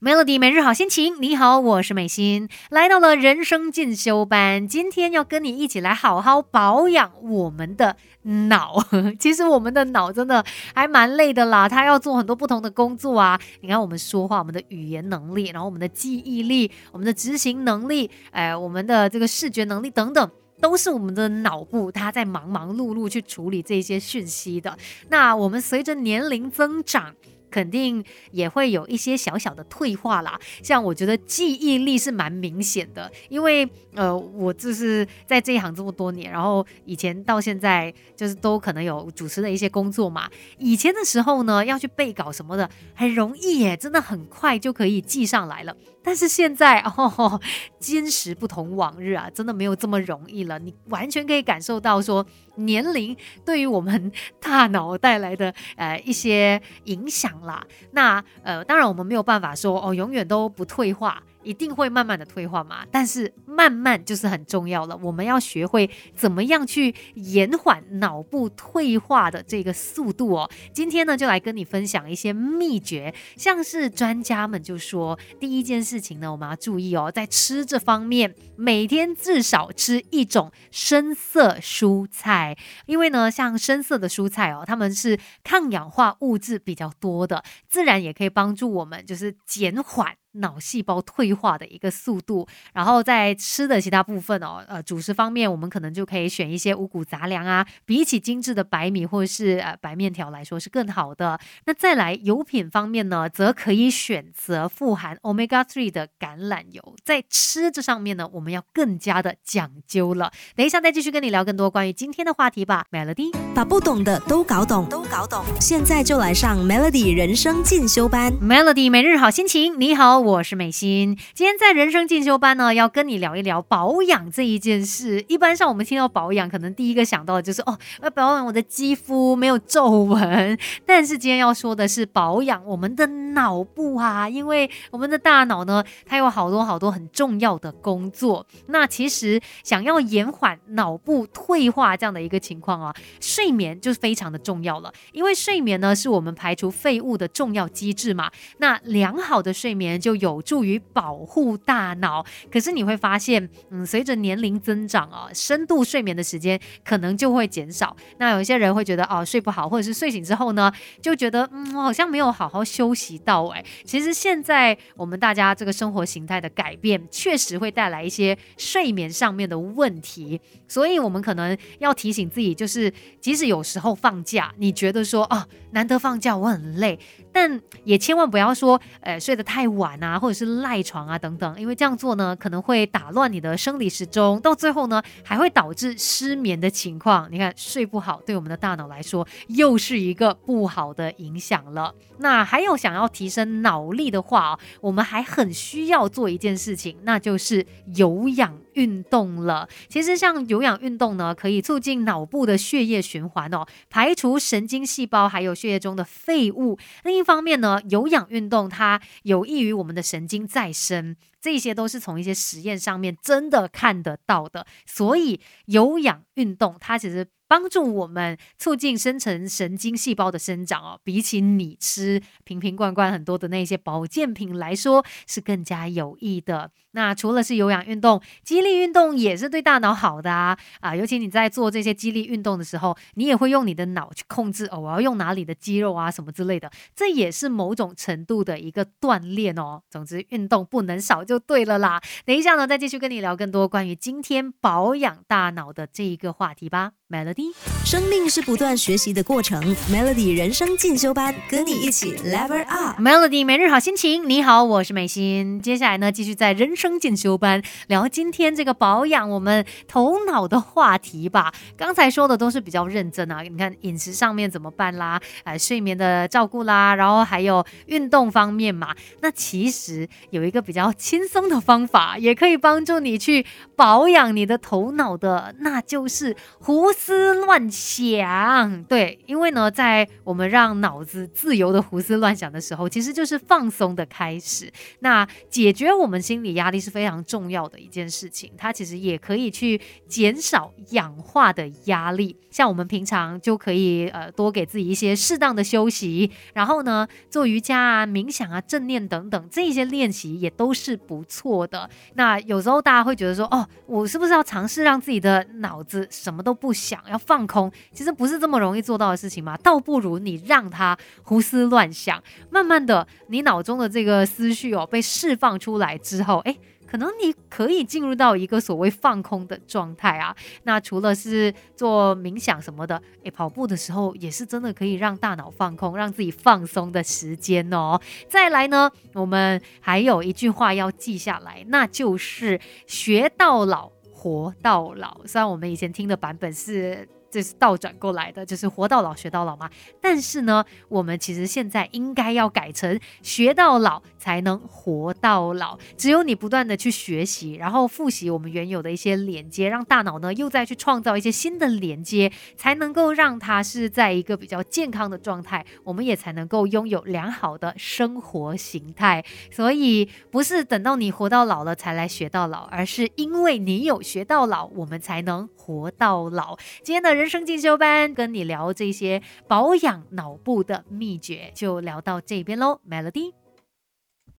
Melody 每日好心情，你好，我是美心，来到了人生进修班，今天要跟你一起来好好保养我们的脑。其实我们的脑真的还蛮累的啦，它要做很多不同的工作啊。你看我们说话，我们的语言能力，然后我们的记忆力，我们的执行能力，哎，我们的这个视觉能力等等，都是我们的脑部它在忙忙碌碌去处理这些讯息的。那我们随着年龄增长。肯定也会有一些小小的退化啦，像我觉得记忆力是蛮明显的，因为呃，我就是在这一行这么多年，然后以前到现在就是都可能有主持的一些工作嘛。以前的时候呢，要去背稿什么的，很容易耶，真的很快就可以记上来了。但是现在哦，今时不同往日啊，真的没有这么容易了。你完全可以感受到说，年龄对于我们 大脑带来的呃一些影响啦。那呃，当然我们没有办法说哦，永远都不退化。一定会慢慢的退化嘛，但是慢慢就是很重要了。我们要学会怎么样去延缓脑部退化的这个速度哦。今天呢，就来跟你分享一些秘诀，像是专家们就说，第一件事情呢，我们要注意哦，在吃这方面，每天至少吃一种深色蔬菜，因为呢，像深色的蔬菜哦，它们是抗氧化物质比较多的，自然也可以帮助我们就是减缓。脑细胞退化的一个速度，然后在吃的其他部分哦，呃，主食方面，我们可能就可以选一些五谷杂粮啊，比起精致的白米或者是呃白面条来说是更好的。那再来油品方面呢，则可以选择富含 omega three 的橄榄油。在吃这上面呢，我们要更加的讲究了。等一下再继续跟你聊更多关于今天的话题吧。Melody 把不懂的都搞懂，都搞懂。现在就来上 Melody 人生进修班。Melody 每日好心情，你好。我是美心，今天在人生进修班呢，要跟你聊一聊保养这一件事。一般上我们听到保养，可能第一个想到的就是哦，要保养我的肌肤没有皱纹。但是今天要说的是保养我们的脑部啊，因为我们的大脑呢，它有好多好多很重要的工作。那其实想要延缓脑部退化这样的一个情况啊，睡眠就非常的重要了。因为睡眠呢，是我们排除废物的重要机制嘛。那良好的睡眠就就有助于保护大脑，可是你会发现，嗯，随着年龄增长啊，深度睡眠的时间可能就会减少。那有一些人会觉得哦，睡不好，或者是睡醒之后呢，就觉得嗯，好像没有好好休息到。哎，其实现在我们大家这个生活形态的改变，确实会带来一些睡眠上面的问题。所以，我们可能要提醒自己，就是即使有时候放假，你觉得说啊，难得放假，我很累，但也千万不要说，呃，睡得太晚。啊，或者是赖床啊等等，因为这样做呢，可能会打乱你的生理时钟，到最后呢，还会导致失眠的情况。你看，睡不好对我们的大脑来说，又是一个不好的影响了。那还有想要提升脑力的话，我们还很需要做一件事情，那就是有氧运动了。其实像有氧运动呢，可以促进脑部的血液循环哦，排除神经细胞还有血液中的废物。另一方面呢，有氧运动它有益于我们的神经再生。这些都是从一些实验上面真的看得到的，所以有氧运动它其实帮助我们促进深层神经细胞的生长哦，比起你吃瓶瓶罐罐很多的那些保健品来说是更加有益的。那除了是有氧运动，激励运动也是对大脑好的啊啊！尤其你在做这些激励运动的时候，你也会用你的脑去控制哦，我要用哪里的肌肉啊什么之类的，这也是某种程度的一个锻炼哦。总之，运动不能少。就对了啦，等一下呢，再继续跟你聊更多关于今天保养大脑的这一个话题吧。Melody，生命是不断学习的过程。Melody 人生进修班，跟你一起 Level Up。Melody 每日好心情，你好，我是美心。接下来呢，继续在人生进修班聊今天这个保养我们头脑的话题吧。刚才说的都是比较认真啊，你看饮食上面怎么办啦？哎，睡眠的照顾啦，然后还有运动方面嘛。那其实有一个比较轻松的方法，也可以帮助你去保养你的头脑的，那就是胡。思乱想。对，因为呢，在我们让脑子自由的胡思乱想的时候，其实就是放松的开始。那解决我们心理压力是非常重要的一件事情，它其实也可以去减少氧化的压力。像我们平常就可以呃多给自己一些适当的休息，然后呢做瑜伽啊、冥想啊、正念等等这些练习也都是不错的。那有时候大家会觉得说，哦，我是不是要尝试让自己的脑子什么都不想，要放空？其实不是这么容易做到的事情嘛，倒不如你让他胡思乱想，慢慢的你脑中的这个思绪哦被释放出来之后，哎。可能你可以进入到一个所谓放空的状态啊。那除了是做冥想什么的，诶，跑步的时候也是真的可以让大脑放空，让自己放松的时间哦。再来呢，我们还有一句话要记下来，那就是学到老，活到老。虽然我们以前听的版本是。这是倒转过来的，就是活到老学到老嘛。但是呢，我们其实现在应该要改成学到老才能活到老。只有你不断的去学习，然后复习我们原有的一些连接，让大脑呢又再去创造一些新的连接，才能够让它是在一个比较健康的状态，我们也才能够拥有良好的生活形态。所以不是等到你活到老了才来学到老，而是因为你有学到老，我们才能活到老。今天的。人生进修班，跟你聊这些保养脑部的秘诀，就聊到这边喽，Melody。